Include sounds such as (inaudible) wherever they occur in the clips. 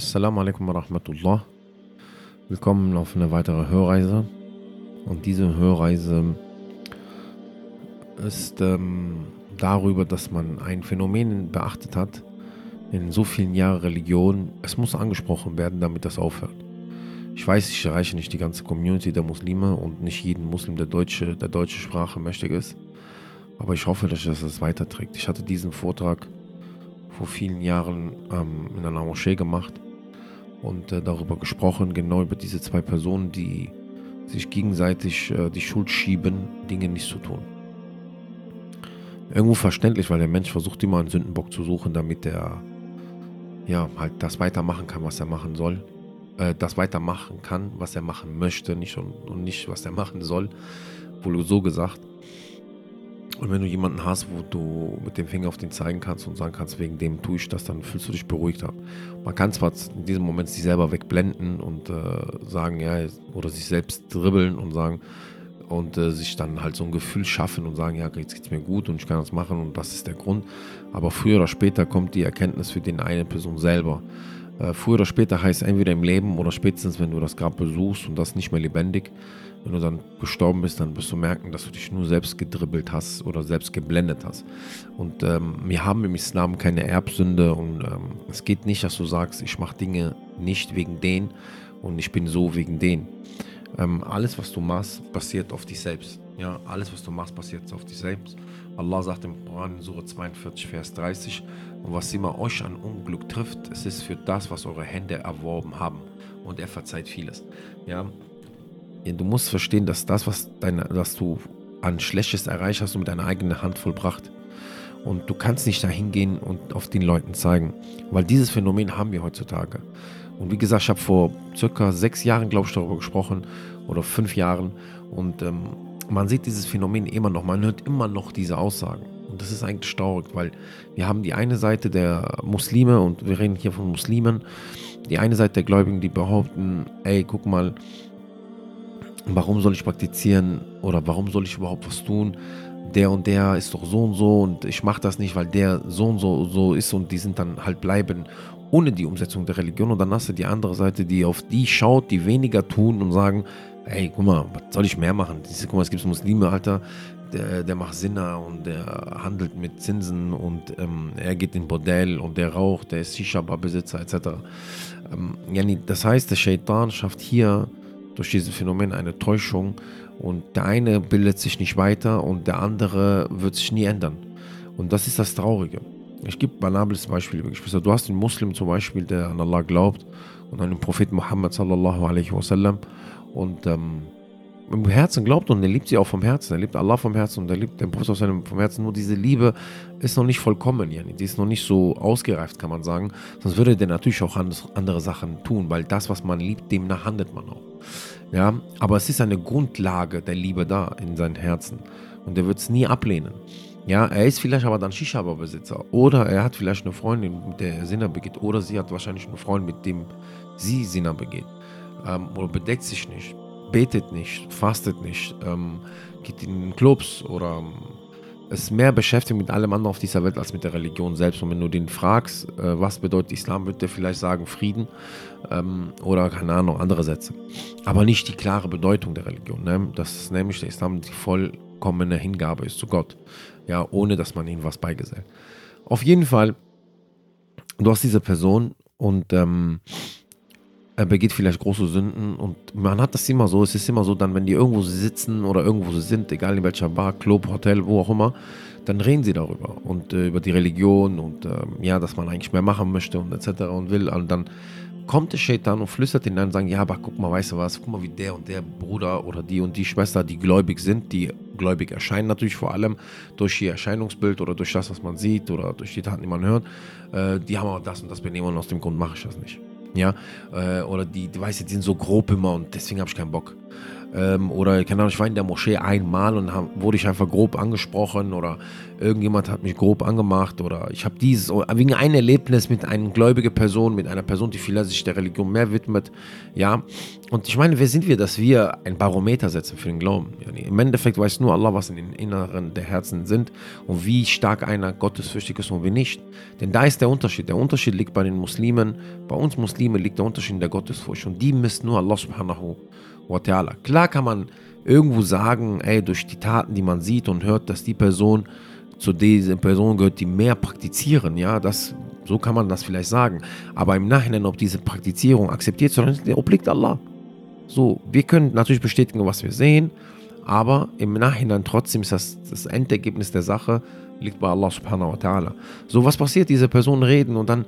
Assalamu alaikum wa rahmatullah. Willkommen auf eine weitere Hörreise. Und diese Hörreise ist ähm, darüber, dass man ein Phänomen beachtet hat in so vielen Jahren Religion. Es muss angesprochen werden, damit das aufhört. Ich weiß, ich erreiche nicht die ganze Community der Muslime und nicht jeden Muslim, der deutsche, der deutsche Sprache mächtig ist. Aber ich hoffe, dass das weiterträgt. Ich hatte diesen Vortrag vor vielen Jahren ähm, in einer Moschee gemacht und äh, darüber gesprochen, genau über diese zwei Personen, die sich gegenseitig äh, die Schuld schieben, Dinge nicht zu tun. Irgendwo verständlich, weil der Mensch versucht immer einen Sündenbock zu suchen, damit er ja halt das weitermachen kann, was er machen soll. Äh, das weitermachen kann, was er machen möchte, nicht und, und nicht, was er machen soll. Wohl so gesagt. Und wenn du jemanden hast, wo du mit dem Finger auf den zeigen kannst und sagen kannst, wegen dem tue ich das, dann fühlst du dich beruhigter. Man kann zwar in diesem Moment sich selber wegblenden und äh, sagen, ja, oder sich selbst dribbeln und sagen, und äh, sich dann halt so ein Gefühl schaffen und sagen, ja, jetzt geht es mir gut und ich kann das machen und das ist der Grund. Aber früher oder später kommt die Erkenntnis für den eine Person selber. Äh, früher oder später heißt entweder im Leben oder spätestens, wenn du das Grab besuchst und das nicht mehr lebendig, wenn du dann gestorben bist, dann wirst du merken, dass du dich nur selbst gedribbelt hast oder selbst geblendet hast. Und ähm, wir haben im Islam keine Erbsünde und ähm, es geht nicht, dass du sagst, ich mache Dinge nicht wegen den und ich bin so wegen den. Ähm, alles, was du machst, passiert auf dich selbst. Ja, alles, was du machst, passiert auf dich selbst. Allah sagt im Koran in Surah 42, Vers 30, und was immer euch an Unglück trifft, es ist für das, was eure Hände erworben haben. Und er verzeiht vieles. Ja, ja, du musst verstehen, dass das, was, deine, was du an Schlechtes erreicht hast, du mit deiner eigenen Hand vollbracht. Und du kannst nicht dahin gehen und auf den Leuten zeigen, weil dieses Phänomen haben wir heutzutage. Und wie gesagt, ich habe vor circa sechs Jahren, glaube ich, darüber gesprochen oder fünf Jahren. Und ähm, man sieht dieses Phänomen immer noch, man hört immer noch diese Aussagen. Und das ist eigentlich traurig, weil wir haben die eine Seite der Muslime und wir reden hier von Muslimen, die eine Seite der Gläubigen, die behaupten, ey, guck mal, warum soll ich praktizieren oder warum soll ich überhaupt was tun? Der und der ist doch so und so und ich mache das nicht, weil der so und so so ist und die sind dann halt bleiben ohne die Umsetzung der Religion. Und dann hast du die andere Seite, die auf die schaut, die weniger tun und sagen, ey, guck mal, was soll ich mehr machen? Guck mal, es gibt Muslime, Alter, der, der macht Sinner und der handelt mit Zinsen und ähm, er geht in Bordell und der raucht, der ist Shisha-Bar-Besitzer etc. Ähm, das heißt, der Shaitan schafft hier durch dieses Phänomen eine Täuschung und der eine bildet sich nicht weiter und der andere wird sich nie ändern. Und das ist das Traurige. Ich gebe ein banales Beispiel, Geschwister. Du hast einen Muslim zum Beispiel, der an Allah glaubt und an den Propheten Muhammad sallallahu alaihi wasallam und ähm, im Herzen glaubt und er liebt sie auch vom Herzen. Er liebt Allah vom Herzen und er liebt den Prophet vom Herzen. Nur diese Liebe ist noch nicht vollkommen, yani. die ist noch nicht so ausgereift, kann man sagen. Sonst würde der natürlich auch andere Sachen tun, weil das, was man liebt, demnach handelt man auch. Ja, aber es ist eine Grundlage der Liebe da in seinem Herzen und er wird es nie ablehnen. Ja, er ist vielleicht aber dann Shisha-Besitzer oder er hat vielleicht eine Freundin, mit der er Sinner begeht oder sie hat wahrscheinlich einen Freund, mit dem sie Sinner begeht ähm, oder bedeckt sich nicht, betet nicht, fastet nicht, ähm, geht in Clubs oder ähm, ist mehr beschäftigt mit allem anderen auf dieser Welt als mit der Religion selbst. Und wenn du den fragst, äh, was bedeutet Islam, wird der vielleicht sagen Frieden ähm, oder keine Ahnung, andere Sätze. Aber nicht die klare Bedeutung der Religion. Ne? Das ist nämlich der Islam die vollkommene Hingabe ist zu Gott. Ja, ohne dass man ihm was beigesellt. Auf jeden Fall, du hast diese Person und ähm, er begeht vielleicht große Sünden und man hat das immer so. Es ist immer so, dann, wenn die irgendwo sitzen oder irgendwo sind, egal in welcher Bar, Club, Hotel, wo auch immer, dann reden sie darüber und äh, über die Religion und äh, ja, dass man eigentlich mehr machen möchte und etc. und will. Und dann kommt der Shaitan und flüstert ihnen dann und sagt, ja, aber guck mal, weißt du was, guck mal, wie der und der Bruder oder die und die Schwester, die gläubig sind, die gläubig erscheinen natürlich vor allem durch ihr Erscheinungsbild oder durch das, was man sieht oder durch die Taten, die man hört, äh, die haben aber das und das Benehmen und aus dem Grund mache ich das nicht. Ja, äh, oder die, die weiß, die sind so grob immer und deswegen habe ich keinen Bock. Ähm, oder keine Ahnung, ich war in der Moschee einmal und hab, wurde ich einfach grob angesprochen oder irgendjemand hat mich grob angemacht oder ich habe dieses, wegen ein Erlebnis mit einer gläubigen Person, mit einer Person, die vielleicht sich der Religion mehr widmet, ja. Und ich meine, wer sind wir, dass wir ein Barometer setzen für den Glauben? Im Endeffekt weiß nur Allah, was in den Inneren der Herzen sind und wie stark einer gottesfürchtig ist und wie nicht. Denn da ist der Unterschied. Der Unterschied liegt bei den Muslimen, bei uns Muslimen liegt der Unterschied in der Gottesfurcht und die misst nur Allah subhanahu wa ta'ala. Klar kann man irgendwo sagen, ey, durch die Taten, die man sieht und hört, dass die Person zu dieser Person gehört, die mehr praktizieren, ja, das, so kann man das vielleicht sagen. Aber im Nachhinein, ob diese Praktizierung akzeptiert wird, obliegt Allah. So, wir können natürlich bestätigen, was wir sehen, aber im Nachhinein trotzdem ist das, das Endergebnis der Sache, liegt bei Allah subhanahu wa ta'ala. So, was passiert? Diese Personen reden und dann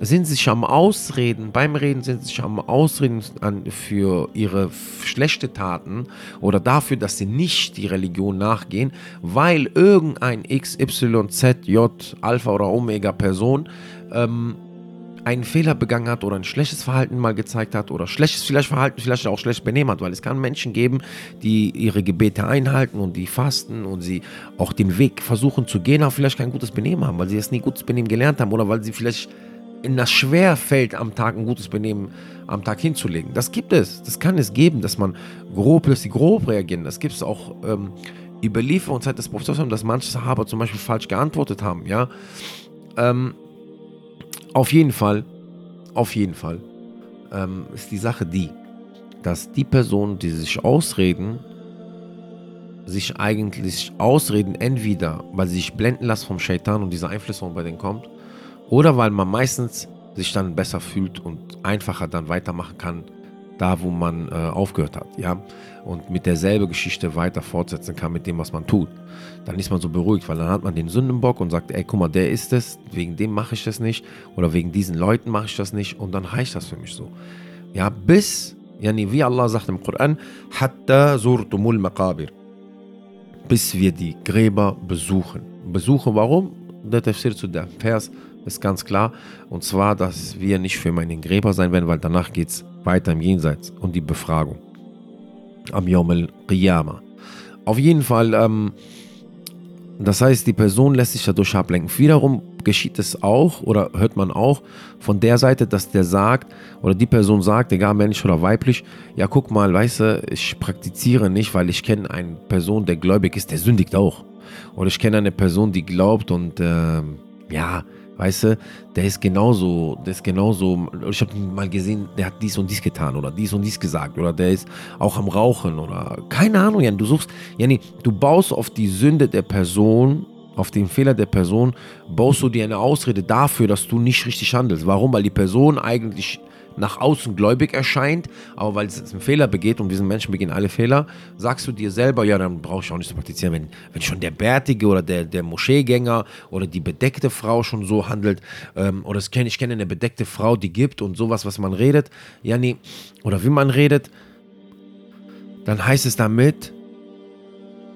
sind sich am Ausreden, beim Reden sind sich am Ausreden für ihre schlechte Taten oder dafür, dass sie nicht die Religion nachgehen, weil irgendein X, Y, Z, J, Alpha oder Omega Person ähm, einen Fehler begangen hat oder ein schlechtes Verhalten mal gezeigt hat oder schlechtes vielleicht Verhalten, vielleicht auch schlecht benehmen hat, weil es kann Menschen geben, die ihre Gebete einhalten und die fasten und sie auch den Weg versuchen zu gehen, aber vielleicht kein gutes Benehmen haben, weil sie es nie gutes Benehmen gelernt haben oder weil sie vielleicht in das schwer fällt, am Tag ein gutes Benehmen am Tag hinzulegen. Das gibt es. Das kann es geben, dass man grob, dass sie grob reagieren. Das gibt es auch ähm, Überlieferung Zeit des Prophets, dass manche Sahaba zum Beispiel falsch geantwortet haben. Ja, ähm, auf jeden Fall, auf jeden Fall ähm, ist die Sache die, dass die Personen, die sich ausreden, sich eigentlich ausreden, entweder weil sie sich blenden lassen vom Shaitan und diese Einflüsse bei denen kommt, oder weil man meistens sich dann besser fühlt und einfacher dann weitermachen kann, da wo man äh, aufgehört hat, ja, und mit derselben Geschichte weiter fortsetzen kann mit dem, was man tut. Dann ist man so beruhigt, weil dann hat man den Sündenbock und sagt, ey, guck mal, der ist es, wegen dem mache ich das nicht oder wegen diesen Leuten mache ich das nicht und dann reicht das für mich so. Ja, bis, yani, wie Allah sagt im Koran, hatta zurtumul maqabir, bis wir die Gräber besuchen. Besuchen, warum? Der Tafsir zu dem Vers ist ganz klar. Und zwar, dass wir nicht für immer in den Gräber sein werden, weil danach geht es weiter im Jenseits und die Befragung. Am Yom al-Qiyamah. Auf jeden Fall, ähm, das heißt, die Person lässt sich dadurch ablenken. Wiederum geschieht es auch oder hört man auch von der Seite, dass der sagt oder die Person sagt, egal männlich oder weiblich, ja guck mal, weißt du, ich praktiziere nicht, weil ich kenne eine Person, der gläubig ist, der sündigt auch. Oder ich kenne eine Person, die glaubt und äh, ja, Weißt du, der ist genauso, der ist genauso, ich habe mal gesehen, der hat dies und dies getan oder dies und dies gesagt oder der ist auch am Rauchen oder keine Ahnung, Jan, du suchst, Janni, du baust auf die Sünde der Person, auf den Fehler der Person, baust du dir eine Ausrede dafür, dass du nicht richtig handelst. Warum? Weil die Person eigentlich nach außen gläubig erscheint, aber weil es einen Fehler begeht und diesen Menschen begehen alle Fehler, sagst du dir selber, ja, dann brauche ich auch nicht zu praktizieren. Wenn, wenn schon der Bärtige oder der, der Moscheegänger oder die bedeckte Frau schon so handelt, ähm, oder ich kenne, ich kenne eine bedeckte Frau, die gibt und sowas, was man redet, ja, nee, oder wie man redet, dann heißt es damit,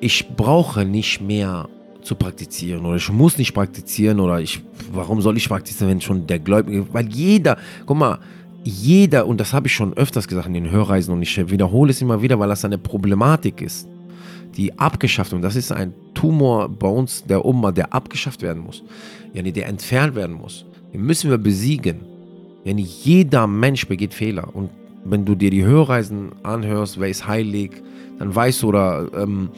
ich brauche nicht mehr zu praktizieren oder ich muss nicht praktizieren oder ich, warum soll ich praktizieren, wenn schon der Gläubige, weil jeder, guck mal, jeder, und das habe ich schon öfters gesagt in den Hörreisen und ich wiederhole es immer wieder, weil das eine Problematik ist, die abgeschafft und das ist ein Tumor bei uns, der Umma, der abgeschafft werden muss, der entfernt werden muss. Den müssen wir besiegen. Ja, jeder Mensch begeht Fehler und wenn du dir die Hörreisen anhörst, wer ist heilig, dann weißt du oder ähm,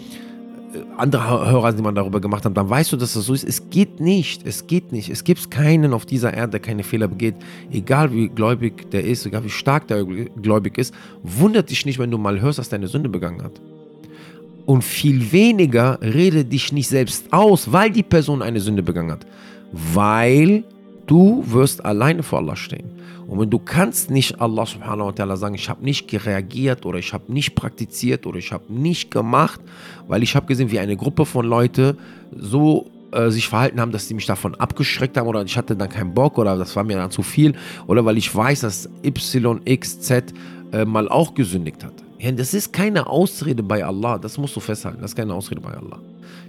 andere Hörer, die man darüber gemacht hat, dann weißt du, dass das so ist. Es geht nicht, es geht nicht. Es gibt keinen auf dieser Erde, der keine Fehler begeht. Egal wie gläubig der ist, egal wie stark der gläubig ist, wundert dich nicht, wenn du mal hörst, dass der eine Sünde begangen hat. Und viel weniger rede dich nicht selbst aus, weil die Person eine Sünde begangen hat. Weil du wirst alleine vor Allah stehen. Und wenn du kannst nicht Allah subhanahu wa ta'ala sagen, ich habe nicht reagiert oder ich habe nicht praktiziert oder ich habe nicht gemacht, weil ich habe gesehen, wie eine Gruppe von Leuten so äh, sich verhalten haben, dass sie mich davon abgeschreckt haben oder ich hatte dann keinen Bock oder das war mir dann zu viel oder weil ich weiß, dass YXZ äh, mal auch gesündigt hat. Ja, das ist keine Ausrede bei Allah, das musst du festhalten, das ist keine Ausrede bei Allah.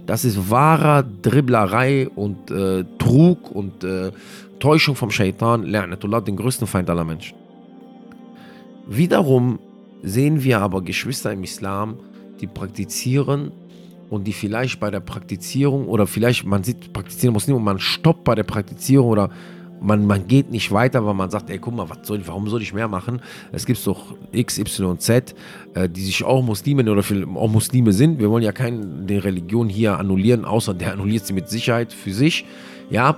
Das ist wahrer Dribblerei und äh, Trug und äh, Täuschung vom Shaitan, La'natullah, den größten Feind aller Menschen. Wiederum sehen wir aber Geschwister im Islam, die praktizieren und die vielleicht bei der Praktizierung oder vielleicht man sieht praktizieren Muslime und man stoppt bei der Praktizierung oder man, man geht nicht weiter, weil man sagt, ey, guck mal, was soll, warum soll ich mehr machen? Es gibt doch X, Y, Z, äh, die sich auch Muslimen oder auch Muslime sind. Wir wollen ja keine Religion hier annullieren, außer der annulliert sie mit Sicherheit für sich. Ja,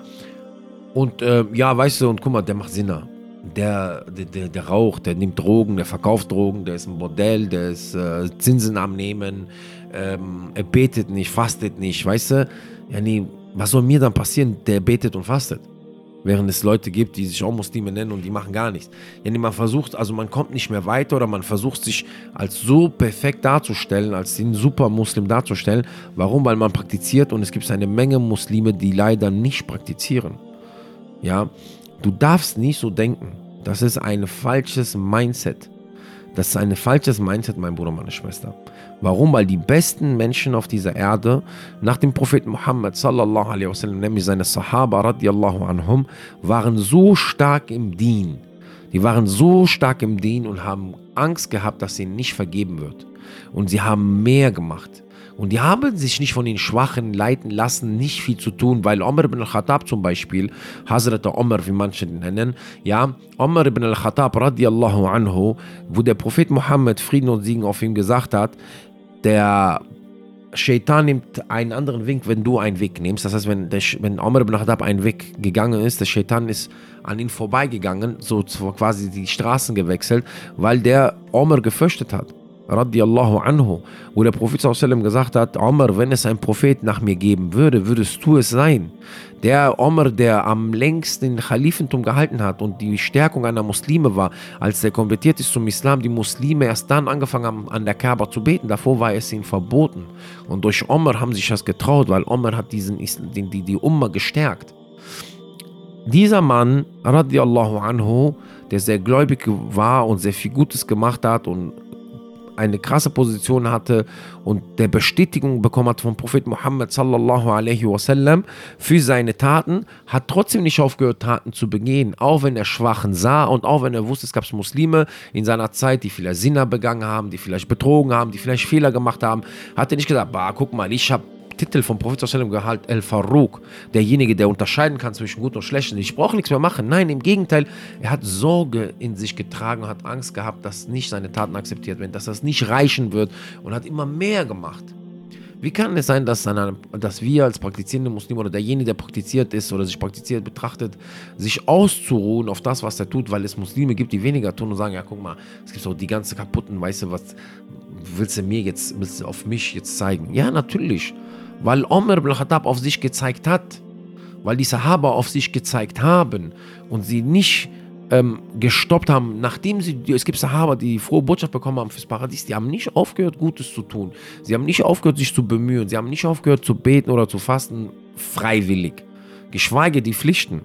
und äh, ja, weißt du, und guck mal, der macht Sinner. Der, der, der, der, raucht, der nimmt Drogen, der verkauft Drogen, der ist ein Modell, der ist äh, Zinsen am Nehmen, ähm, er betet nicht, fastet nicht, weißt du? Ja, nee, was soll mir dann passieren? Der betet und fastet. Während es Leute gibt, die sich auch Muslime nennen und die machen gar nichts. Ja, nee, man versucht, also man kommt nicht mehr weiter oder man versucht sich als so perfekt darzustellen, als den super Muslim darzustellen. Warum? Weil man praktiziert und es gibt eine Menge Muslime, die leider nicht praktizieren. Ja, du darfst nicht so denken. Das ist ein falsches Mindset. Das ist ein falsches Mindset, mein Bruder, meine Schwester. Warum? Weil die besten Menschen auf dieser Erde nach dem Propheten Muhammad sallallahu alaihi wasallam, nämlich seine Sahaba radiallahu anhum, waren so stark im Dien. Die waren so stark im Dien und haben Angst gehabt, dass ihnen nicht vergeben wird. Und sie haben mehr gemacht. Und die haben sich nicht von den Schwachen leiten lassen, nicht viel zu tun, weil Omar ibn al-Khattab zum Beispiel, Hazrat Omar, wie manche ihn nennen, ja, Omar ibn al-Khattab radiallahu anhu, wo der Prophet Muhammad Frieden und Siegen auf ihm gesagt hat, der Shaitan nimmt einen anderen Weg, wenn du einen Weg nimmst. Das heißt, wenn, der, wenn Omar ibn Khattab einen Weg gegangen ist, der Shaitan ist an ihn vorbeigegangen, so quasi die Straßen gewechselt, weil der Omar gefürchtet hat radiallahu anhu, wo der Prophet sallam gesagt hat, Omar, wenn es einen Prophet nach mir geben würde, würdest du es sein. Der Omar, der am längsten Khalifentum gehalten hat und die Stärkung einer Muslime war, als er konvertiert ist zum Islam, die Muslime erst dann angefangen haben, an der Kaaba zu beten. Davor war es ihnen verboten. Und durch Omar haben sich das getraut, weil Omar hat diesen, die, die, die Umma gestärkt. Dieser Mann, radiallahu anhu, der sehr gläubig war und sehr viel Gutes gemacht hat und eine krasse Position hatte und der Bestätigung bekommen hat vom Prophet Muhammad sallallahu alaihi wasallam für seine Taten, hat trotzdem nicht aufgehört, Taten zu begehen, auch wenn er Schwachen sah und auch wenn er wusste, es gab Muslime in seiner Zeit, die vielleicht Sinner begangen haben, die vielleicht betrogen haben, die vielleicht Fehler gemacht haben, hat er nicht gesagt, bah, guck mal, ich habe Titel vom Prophet gehalt El Farouk, derjenige, der unterscheiden kann zwischen gut und schlecht. Ich brauche nichts mehr machen. Nein, im Gegenteil, er hat Sorge in sich getragen hat Angst gehabt, dass nicht seine Taten akzeptiert werden, dass das nicht reichen wird und hat immer mehr gemacht. Wie kann es sein, dass, eine, dass wir als praktizierende Muslime oder derjenige, der praktiziert ist oder sich praktiziert betrachtet, sich auszuruhen auf das, was er tut, weil es Muslime gibt, die weniger tun und sagen, ja guck mal, es gibt auch die ganze kaputten, weißt du, was willst du mir jetzt, willst du auf mich jetzt zeigen? Ja, natürlich weil Omar ibn Khattab auf sich gezeigt hat, weil die Sahaba auf sich gezeigt haben und sie nicht ähm, gestoppt haben, nachdem sie, es gibt Sahaba, die frohe Botschaft bekommen haben fürs Paradies, die haben nicht aufgehört, Gutes zu tun. Sie haben nicht aufgehört, sich zu bemühen. Sie haben nicht aufgehört, zu beten oder zu fasten, freiwillig. Geschweige die Pflichten.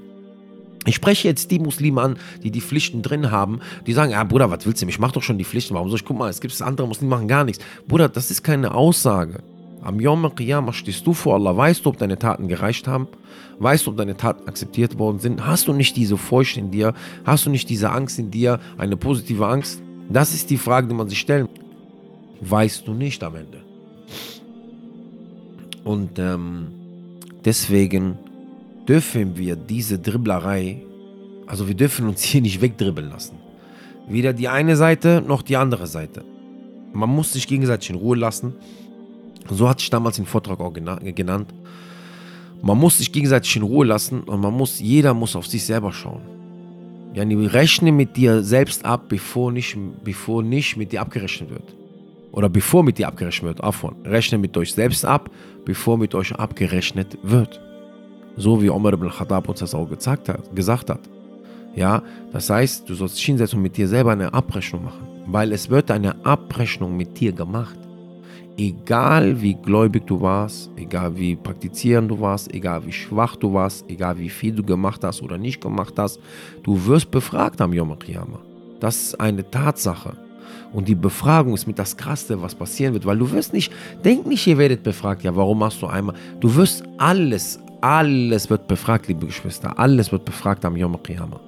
Ich spreche jetzt die Muslime an, die die Pflichten drin haben, die sagen, ja Bruder, was willst du, ich mach doch schon die Pflichten, warum soll ich, guck mal, es gibt andere Muslime, die machen gar nichts. Bruder, das ist keine Aussage. Am Yom Qiyamah stehst du vor Allah. Weißt du, ob deine Taten gereicht haben? Weißt du, ob deine Taten akzeptiert worden sind? Hast du nicht diese Furcht in dir? Hast du nicht diese Angst in dir? Eine positive Angst? Das ist die Frage, die man sich stellen. Weißt du nicht am Ende. Und ähm, deswegen dürfen wir diese Dribblerei, also wir dürfen uns hier nicht wegdribbeln lassen. Weder die eine Seite noch die andere Seite. Man muss sich gegenseitig in Ruhe lassen. So hatte ich damals den Vortrag auch genannt. Man muss sich gegenseitig in Ruhe lassen und man muss, jeder muss auf sich selber schauen. Ja, rechne mit dir selbst ab, bevor nicht, bevor nicht mit dir abgerechnet wird. Oder bevor mit dir abgerechnet wird, Afon. Rechne mit euch selbst ab, bevor mit euch abgerechnet wird. So wie Omar ibn Khattab uns das auch gesagt hat, gesagt hat. Ja, das heißt, du sollst hinsetzen und mit dir selber eine Abrechnung machen. Weil es wird eine Abrechnung mit dir gemacht egal wie gläubig du warst, egal wie praktizierend du warst, egal wie schwach du warst, egal wie viel du gemacht hast oder nicht gemacht hast, du wirst befragt am Yom Kippur. Das ist eine Tatsache. Und die Befragung ist mit das Krasse, was passieren wird, weil du wirst nicht, denk nicht, ihr werdet befragt, ja, warum machst du einmal? Du wirst alles, alles wird befragt, liebe Geschwister, alles wird befragt am Yom Kippur.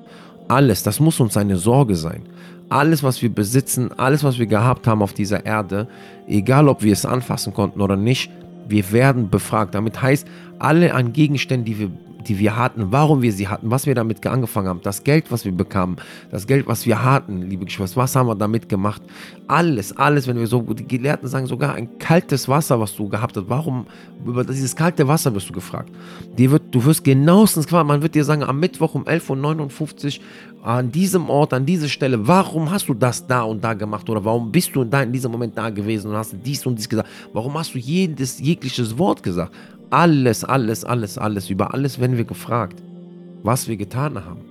Alles, das muss uns eine Sorge sein. Alles, was wir besitzen, alles, was wir gehabt haben auf dieser Erde, egal ob wir es anfassen konnten oder nicht, wir werden befragt. Damit heißt, alle an Gegenständen, die wir die wir hatten, warum wir sie hatten, was wir damit angefangen haben, das Geld, was wir bekamen, das Geld, was wir hatten, liebe Geschwister, was haben wir damit gemacht? Alles, alles, wenn wir so, die Gelehrten sagen sogar ein kaltes Wasser, was du gehabt hast, warum, über dieses kalte Wasser wirst du gefragt. Dir wird, du wirst genauestens gefragt, man wird dir sagen, am Mittwoch um 11.59 Uhr an diesem Ort, an dieser Stelle, warum hast du das da und da gemacht oder warum bist du da in diesem Moment da gewesen und hast dies und dies gesagt? Warum hast du jedes, jegliches Wort gesagt? Alles, alles, alles, alles, über alles werden wir gefragt, was wir getan haben.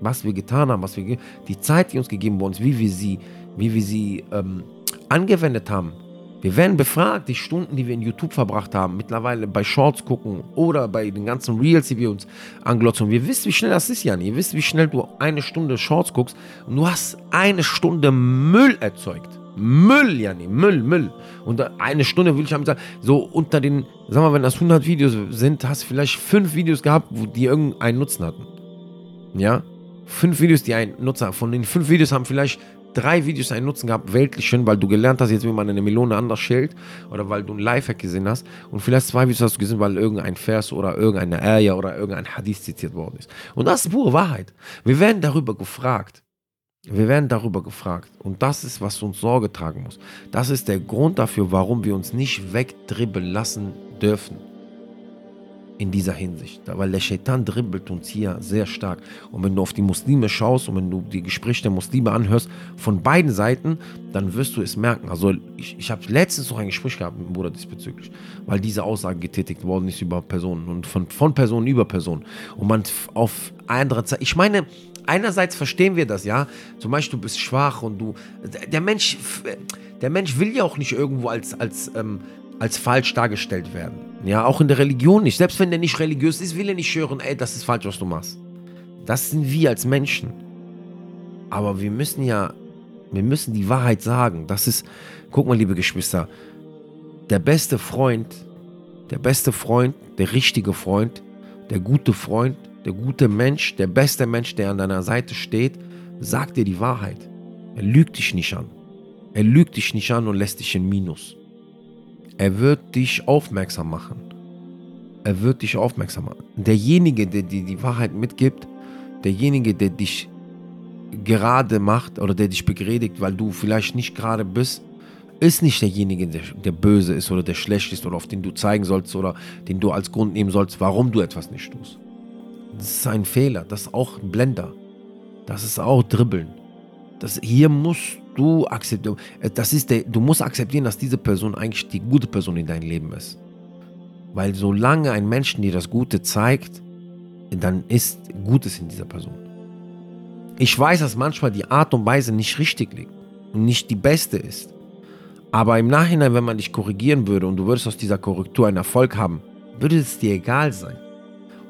Was wir getan haben, was wir die Zeit, die uns gegeben ist, wie wir sie, wie wir sie ähm, angewendet haben. Wir werden befragt, die Stunden, die wir in YouTube verbracht haben, mittlerweile bei Shorts gucken oder bei den ganzen Reels, die wir uns anglotzen. Wir wissen, wie schnell das ist, Jan. Ihr wisst, wie schnell du eine Stunde Shorts guckst und du hast eine Stunde Müll erzeugt. Müll, Janni, Müll, Müll. Und eine Stunde will ich haben sagen, so unter den, sag mal, wenn das 100 Videos sind, hast du vielleicht fünf Videos gehabt, wo die irgendeinen Nutzen hatten. Ja? Fünf Videos, die einen Nutzen haben. Von den fünf Videos haben vielleicht drei Videos einen Nutzen gehabt, weltlichen, weil du gelernt hast, jetzt wie man eine Melone anders schält oder weil du ein Lifehack gesehen hast und vielleicht zwei Videos hast du gesehen, weil irgendein Vers oder irgendeine Ayah oder irgendein Hadith zitiert worden ist. Und das ist pure Wahrheit. Wir werden darüber gefragt. Wir werden darüber gefragt. Und das ist, was uns Sorge tragen muss. Das ist der Grund dafür, warum wir uns nicht wegdribbeln lassen dürfen. In dieser Hinsicht. Weil der Shaitan dribbelt uns hier sehr stark. Und wenn du auf die Muslime schaust und wenn du die Gespräche der Muslime anhörst, von beiden Seiten, dann wirst du es merken. Also ich, ich habe letztens noch ein Gespräch gehabt mit dem Bruder diesbezüglich, weil diese Aussage getätigt worden ist über Personen und von, von Personen über Personen. Und man auf andere Zeit, ich meine, einerseits verstehen wir das, ja. Zum Beispiel, du bist schwach und du. Der Mensch, der Mensch will ja auch nicht irgendwo als, als, ähm, als falsch dargestellt werden. Ja, auch in der Religion nicht. Selbst wenn der nicht religiös ist, will er nicht hören, ey, das ist falsch, was du machst. Das sind wir als Menschen. Aber wir müssen ja, wir müssen die Wahrheit sagen. Das ist, guck mal, liebe Geschwister, der beste Freund, der beste Freund, der richtige Freund, der gute Freund der gute Mensch, der beste Mensch, der an deiner Seite steht, sagt dir die Wahrheit. Er lügt dich nicht an. Er lügt dich nicht an und lässt dich in Minus. Er wird dich aufmerksam machen. Er wird dich aufmerksam machen. Derjenige, der dir die Wahrheit mitgibt, derjenige, der dich gerade macht oder der dich begredigt, weil du vielleicht nicht gerade bist, ist nicht derjenige, der, der, böse ist oder der schlecht ist oder auf den du zeigen sollst oder den du als Grund nehmen sollst, warum du etwas nicht tust. Das ist ein Fehler. Das ist auch ein Blender. Das ist auch Dribbeln. Das, hier musst du akzeptieren. Äh, das ist der, du musst akzeptieren, dass diese Person eigentlich die gute Person in deinem Leben ist. Weil solange ein Mensch dir das Gute zeigt, dann ist Gutes in dieser Person. Ich weiß, dass manchmal die Art und Weise nicht richtig liegt und nicht die beste ist. Aber im Nachhinein, wenn man dich korrigieren würde und du würdest aus dieser Korrektur einen Erfolg haben, würde es dir egal sein.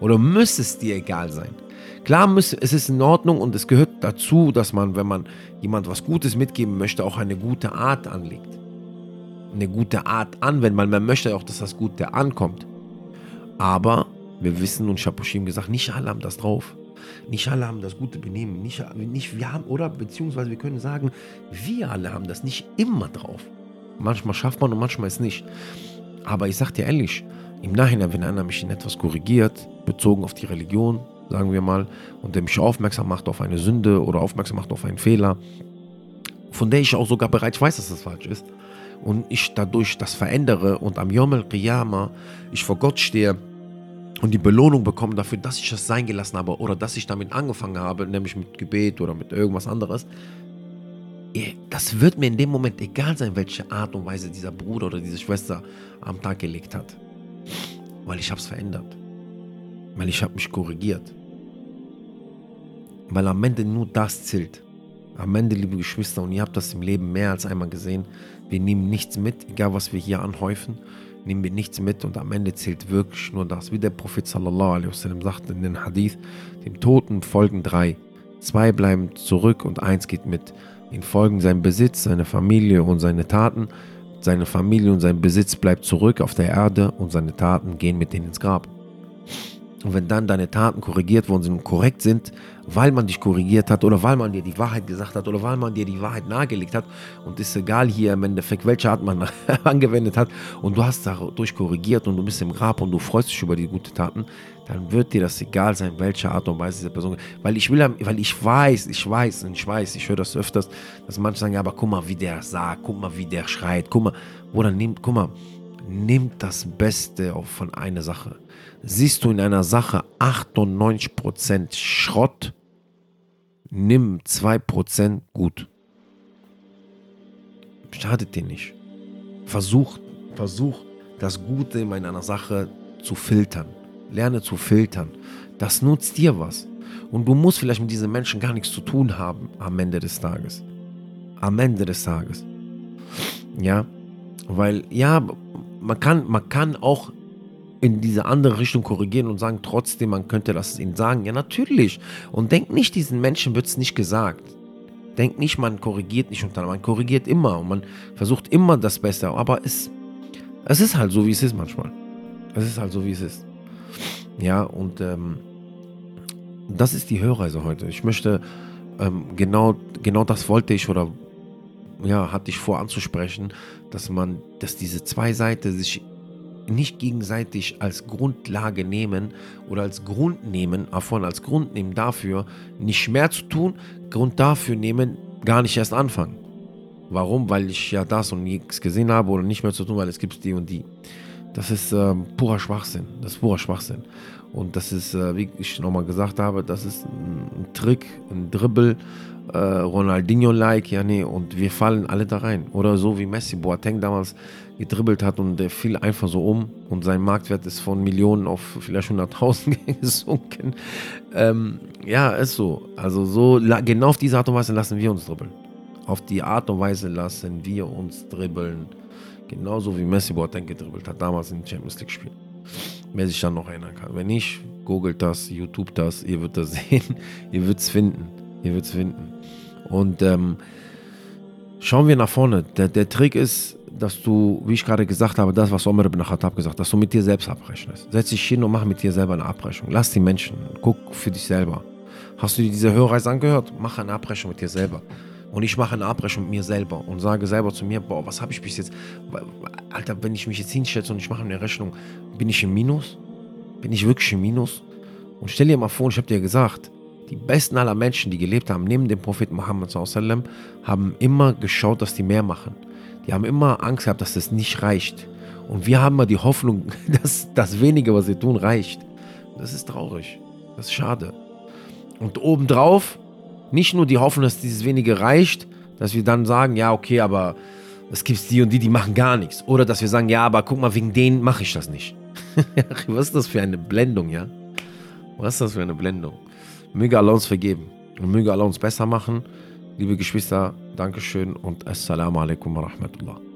Oder müsste es dir egal sein? Klar, es ist in Ordnung und es gehört dazu, dass man, wenn man jemand was Gutes mitgeben möchte, auch eine gute Art anlegt. Eine gute Art anwendet, weil man möchte auch, dass das Gute ankommt. Aber wir wissen, und ich habe Shaposhim gesagt, nicht alle haben das drauf. Nicht alle haben das gute Benehmen. Nicht, nicht wir haben, oder beziehungsweise wir können sagen, wir alle haben das nicht immer drauf. Manchmal schafft man und manchmal ist nicht. Aber ich sage dir ehrlich, im Nachhinein, wenn einer mich in etwas korrigiert, bezogen auf die Religion, sagen wir mal, und der mich aufmerksam macht auf eine Sünde oder aufmerksam macht auf einen Fehler, von der ich auch sogar bereits weiß, dass das falsch ist, und ich dadurch das verändere und am Yom al-Qiyamah ich vor Gott stehe und die Belohnung bekomme dafür, dass ich das sein gelassen habe oder dass ich damit angefangen habe, nämlich mit Gebet oder mit irgendwas anderes, das wird mir in dem Moment egal sein, welche Art und Weise dieser Bruder oder diese Schwester am Tag gelegt hat. Weil ich habe es verändert. Weil ich habe mich korrigiert. Weil am Ende nur das zählt. Am Ende, liebe Geschwister, und ihr habt das im Leben mehr als einmal gesehen, wir nehmen nichts mit, egal was wir hier anhäufen, nehmen wir nichts mit und am Ende zählt wirklich nur das. Wie der Prophet sallallahu alaihi wasallam sagt in den Hadith, dem Toten folgen drei. Zwei bleiben zurück und eins geht mit. Ihnen folgen sein Besitz, seine Familie und seine Taten seine Familie und sein Besitz bleibt zurück auf der Erde und seine Taten gehen mit denen ins Grab. Und wenn dann deine Taten korrigiert worden sind und korrekt sind, weil man dich korrigiert hat oder weil man dir die Wahrheit gesagt hat oder weil man dir die Wahrheit nahegelegt hat und ist egal hier im Endeffekt, welche Art man (laughs) angewendet hat und du hast dadurch korrigiert und du bist im Grab und du freust dich über die guten Taten, dann wird dir das egal sein, welche Art und Weise diese Person, weil ich will, weil ich weiß, ich weiß und ich weiß, ich höre das öfters, dass manche sagen, ja, aber guck mal, wie der sagt, guck mal, wie der schreit, guck mal, oder nimmt, guck mal, nimmt das Beste von einer Sache siehst du in einer Sache 98% Schrott, nimm 2% gut. Schadet dir nicht. Versuch, versuch das Gute in einer Sache zu filtern. Lerne zu filtern. Das nutzt dir was. Und du musst vielleicht mit diesen Menschen gar nichts zu tun haben am Ende des Tages. Am Ende des Tages. Ja, weil ja, man kann, man kann auch in diese andere Richtung korrigieren und sagen trotzdem, man könnte das ihnen sagen. Ja, natürlich. Und denk nicht, diesen Menschen wird es nicht gesagt. Denk nicht, man korrigiert nicht untereinander. Man korrigiert immer und man versucht immer das Beste. Aber es, es ist halt so, wie es ist manchmal. Es ist halt so, wie es ist. Ja, und ähm, das ist die Hörreise heute. Ich möchte ähm, genau, genau das wollte ich oder ja, hatte ich vor anzusprechen, dass man, dass diese zwei Seiten sich nicht gegenseitig als Grundlage nehmen oder als Grund nehmen, davon als Grund nehmen dafür, nicht mehr zu tun, Grund dafür nehmen, gar nicht erst anfangen. Warum? Weil ich ja das und nichts gesehen habe oder nicht mehr zu tun, weil es gibt die und die. Das ist äh, purer Schwachsinn. Das ist purer Schwachsinn. Und das ist, äh, wie ich nochmal gesagt habe, das ist ein, Trick, ein Dribbel, äh, Ronaldinho-like, ja nee, und wir fallen alle da rein. Oder so wie Messi Boateng damals gedribbelt hat und der fiel einfach so um und sein Marktwert ist von Millionen auf vielleicht 100.000 (laughs) gesunken. Ähm, ja, ist so. Also so genau auf diese Art und Weise lassen wir uns dribbeln. Auf die Art und Weise lassen wir uns dribbeln. Genauso wie Messi Boateng gedribbelt hat damals in Champions League Spielen. Wer sich dann noch erinnern kann. Wenn nicht, googelt das, YouTube das, ihr würdet das (laughs) sehen, ihr würdet es finden. Ihr würdet es finden. Und ähm, schauen wir nach vorne. Der, der Trick ist, dass du, wie ich gerade gesagt habe, das, was Omer ibn Khattab gesagt hat, dass du mit dir selbst abrechnest. Setz dich hin und mach mit dir selber eine Abrechnung. Lass die Menschen, guck für dich selber. Hast du dir diese Hörreise angehört? Mach eine Abrechnung mit dir selber. Und ich mache eine Abrechnung mit mir selber und sage selber zu mir, boah, was habe ich bis jetzt, Alter, wenn ich mich jetzt hinschätze und ich mache eine Rechnung, bin ich im Minus? Bin ich wirklich im Minus? Und stell dir mal vor, ich habe dir gesagt, die besten aller Menschen, die gelebt haben, neben dem Propheten Muhammad, haben immer geschaut, dass die mehr machen. Die haben immer Angst gehabt, dass das nicht reicht. Und wir haben mal die Hoffnung, (laughs) dass das wenige, was sie tun, reicht. Das ist traurig. Das ist schade. Und obendrauf nicht nur die Hoffnung, dass dieses wenige reicht, dass wir dann sagen, ja, okay, aber es gibt die und die, die machen gar nichts. Oder dass wir sagen, ja, aber guck mal, wegen denen mache ich das nicht. (laughs) Was ist das für eine Blendung, ja? Was ist das für eine Blendung? Möge Allah uns vergeben und möge Allah uns besser machen. Liebe Geschwister, Dankeschön und Assalamu alaikum wa rahmatullah.